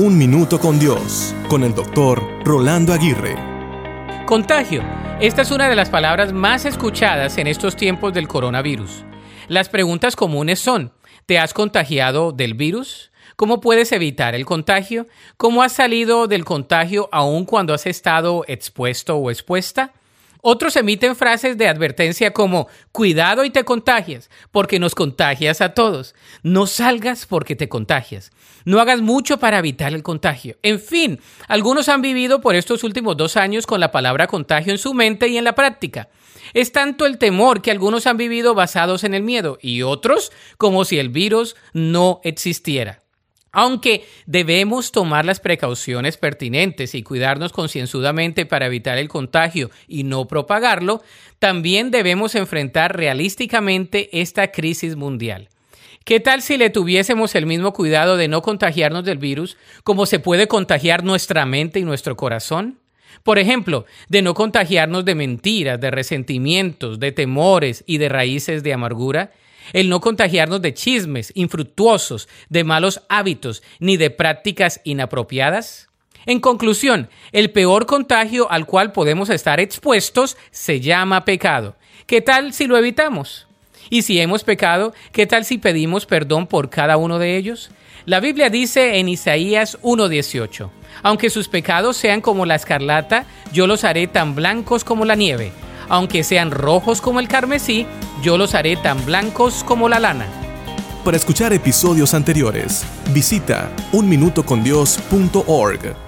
Un Minuto con Dios, con el doctor Rolando Aguirre. Contagio. Esta es una de las palabras más escuchadas en estos tiempos del coronavirus. Las preguntas comunes son, ¿te has contagiado del virus? ¿Cómo puedes evitar el contagio? ¿Cómo has salido del contagio aún cuando has estado expuesto o expuesta? Otros emiten frases de advertencia como cuidado y te contagias, porque nos contagias a todos. No salgas porque te contagias. No hagas mucho para evitar el contagio. En fin, algunos han vivido por estos últimos dos años con la palabra contagio en su mente y en la práctica. Es tanto el temor que algunos han vivido basados en el miedo y otros como si el virus no existiera. Aunque debemos tomar las precauciones pertinentes y cuidarnos concienzudamente para evitar el contagio y no propagarlo, también debemos enfrentar realísticamente esta crisis mundial. ¿Qué tal si le tuviésemos el mismo cuidado de no contagiarnos del virus como se puede contagiar nuestra mente y nuestro corazón? Por ejemplo, de no contagiarnos de mentiras, de resentimientos, de temores y de raíces de amargura, el no contagiarnos de chismes infructuosos, de malos hábitos, ni de prácticas inapropiadas? En conclusión, el peor contagio al cual podemos estar expuestos se llama pecado. ¿Qué tal si lo evitamos? Y si hemos pecado, ¿qué tal si pedimos perdón por cada uno de ellos? La Biblia dice en Isaías 1:18, aunque sus pecados sean como la escarlata, yo los haré tan blancos como la nieve aunque sean rojos como el carmesí, yo los haré tan blancos como la lana. Para escuchar episodios anteriores, visita unminutocondios.org.